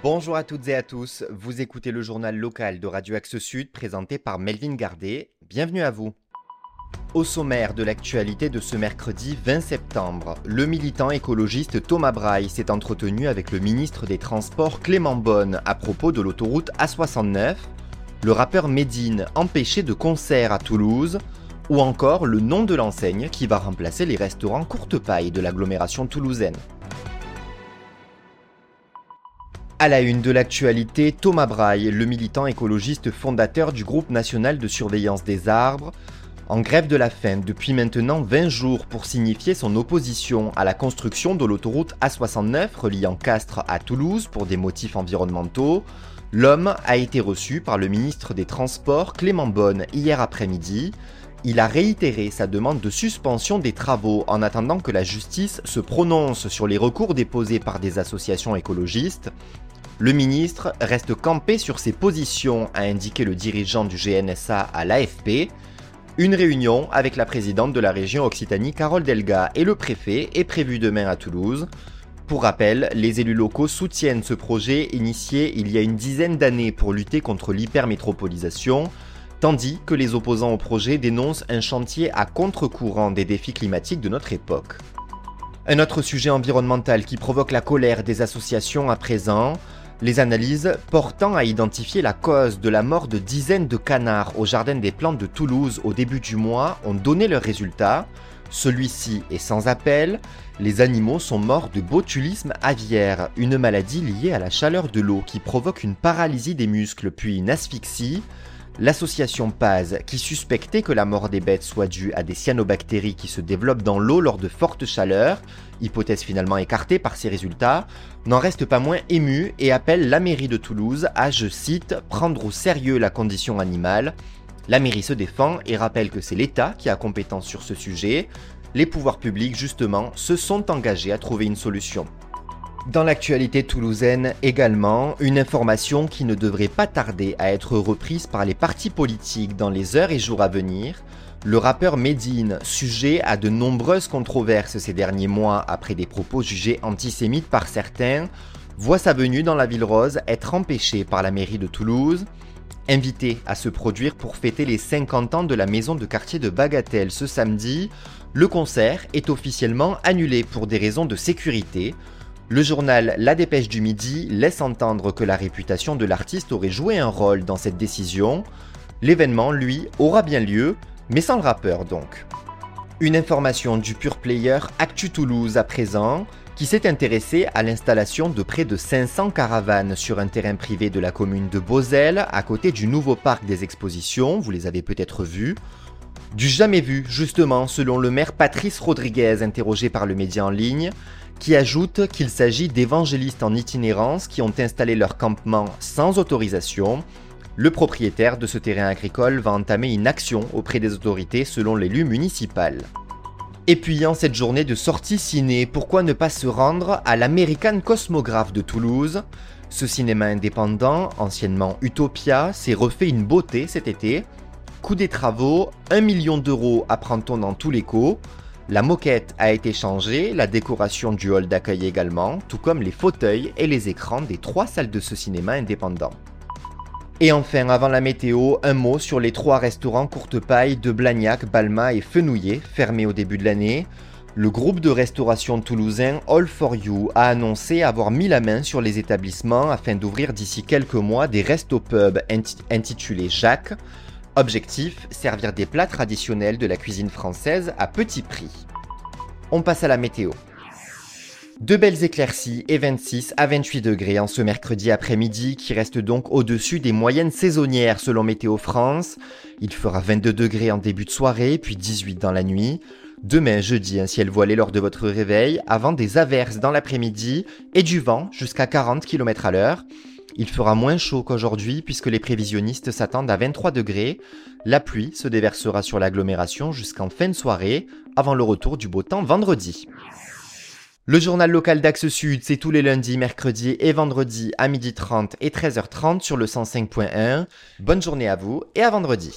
Bonjour à toutes et à tous, vous écoutez le journal local de Radio Axe Sud présenté par Melvin Gardet. Bienvenue à vous. Au sommaire de l'actualité de ce mercredi 20 septembre, le militant écologiste Thomas Braille s'est entretenu avec le ministre des Transports Clément Bonne à propos de l'autoroute A69, le rappeur Medine empêché de concert à Toulouse, ou encore le nom de l'enseigne qui va remplacer les restaurants courte paille de l'agglomération toulousaine. À la une de l'actualité, Thomas Braille, le militant écologiste fondateur du groupe national de surveillance des arbres, en grève de la faim depuis maintenant 20 jours pour signifier son opposition à la construction de l'autoroute A69 reliant Castres à Toulouse pour des motifs environnementaux, l'homme a été reçu par le ministre des Transports Clément Bonne hier après-midi. Il a réitéré sa demande de suspension des travaux en attendant que la justice se prononce sur les recours déposés par des associations écologistes. Le ministre reste campé sur ses positions, a indiqué le dirigeant du GNSA à l'AFP. Une réunion avec la présidente de la région Occitanie, Carole Delga, et le préfet est prévue demain à Toulouse. Pour rappel, les élus locaux soutiennent ce projet initié il y a une dizaine d'années pour lutter contre l'hypermétropolisation, tandis que les opposants au projet dénoncent un chantier à contre-courant des défis climatiques de notre époque. Un autre sujet environnemental qui provoque la colère des associations à présent, les analyses portant à identifier la cause de la mort de dizaines de canards au Jardin des Plantes de Toulouse au début du mois ont donné leurs résultats. Celui-ci est sans appel. Les animaux sont morts de botulisme aviaire, une maladie liée à la chaleur de l'eau qui provoque une paralysie des muscles puis une asphyxie. L'association Paz, qui suspectait que la mort des bêtes soit due à des cyanobactéries qui se développent dans l'eau lors de fortes chaleurs, hypothèse finalement écartée par ces résultats, n'en reste pas moins émue et appelle la mairie de Toulouse à, je cite, prendre au sérieux la condition animale. La mairie se défend et rappelle que c'est l'État qui a compétence sur ce sujet. Les pouvoirs publics, justement, se sont engagés à trouver une solution. Dans l'actualité toulousaine également, une information qui ne devrait pas tarder à être reprise par les partis politiques dans les heures et jours à venir. Le rappeur Medine, sujet à de nombreuses controverses ces derniers mois après des propos jugés antisémites par certains, voit sa venue dans la ville rose être empêchée par la mairie de Toulouse. Invité à se produire pour fêter les 50 ans de la maison de quartier de Bagatelle ce samedi, le concert est officiellement annulé pour des raisons de sécurité. Le journal La Dépêche du Midi laisse entendre que la réputation de l'artiste aurait joué un rôle dans cette décision. L'événement, lui, aura bien lieu, mais sans le rappeur donc. Une information du pure player Actu Toulouse à présent, qui s'est intéressé à l'installation de près de 500 caravanes sur un terrain privé de la commune de Beauzelle, à côté du nouveau parc des expositions, vous les avez peut-être vus. Du jamais vu, justement, selon le maire Patrice Rodriguez, interrogé par le média en ligne, qui ajoute qu'il s'agit d'évangélistes en itinérance qui ont installé leur campement sans autorisation. Le propriétaire de ce terrain agricole va entamer une action auprès des autorités selon l'élu municipal. Et puis en cette journée de sortie ciné, pourquoi ne pas se rendre à l'American Cosmographe de Toulouse? Ce cinéma indépendant, anciennement Utopia, s'est refait une beauté cet été. Coût des travaux, 1 million d'euros apprend-on dans tous les. La moquette a été changée, la décoration du hall d'accueil également, tout comme les fauteuils et les écrans des trois salles de ce cinéma indépendant. Et enfin, avant la météo, un mot sur les trois restaurants courte paille de Blagnac, Balma et Fenouillet, fermés au début de l'année. Le groupe de restauration toulousain All for You a annoncé avoir mis la main sur les établissements afin d'ouvrir d'ici quelques mois des restos-pubs intitulés Jacques. Objectif, servir des plats traditionnels de la cuisine française à petit prix. On passe à la météo. De belles éclaircies et 26 à 28 degrés en ce mercredi après-midi qui reste donc au-dessus des moyennes saisonnières selon Météo France. Il fera 22 degrés en début de soirée puis 18 dans la nuit. Demain jeudi un ciel voilé lors de votre réveil avant des averses dans l'après-midi et du vent jusqu'à 40 km à l'heure. Il fera moins chaud qu'aujourd'hui puisque les prévisionnistes s'attendent à 23 degrés. La pluie se déversera sur l'agglomération jusqu'en fin de soirée avant le retour du beau temps vendredi. Le journal local d'Axe Sud, c'est tous les lundis, mercredis et vendredis à 12h30 et 13h30 sur le 105.1. Bonne journée à vous et à vendredi.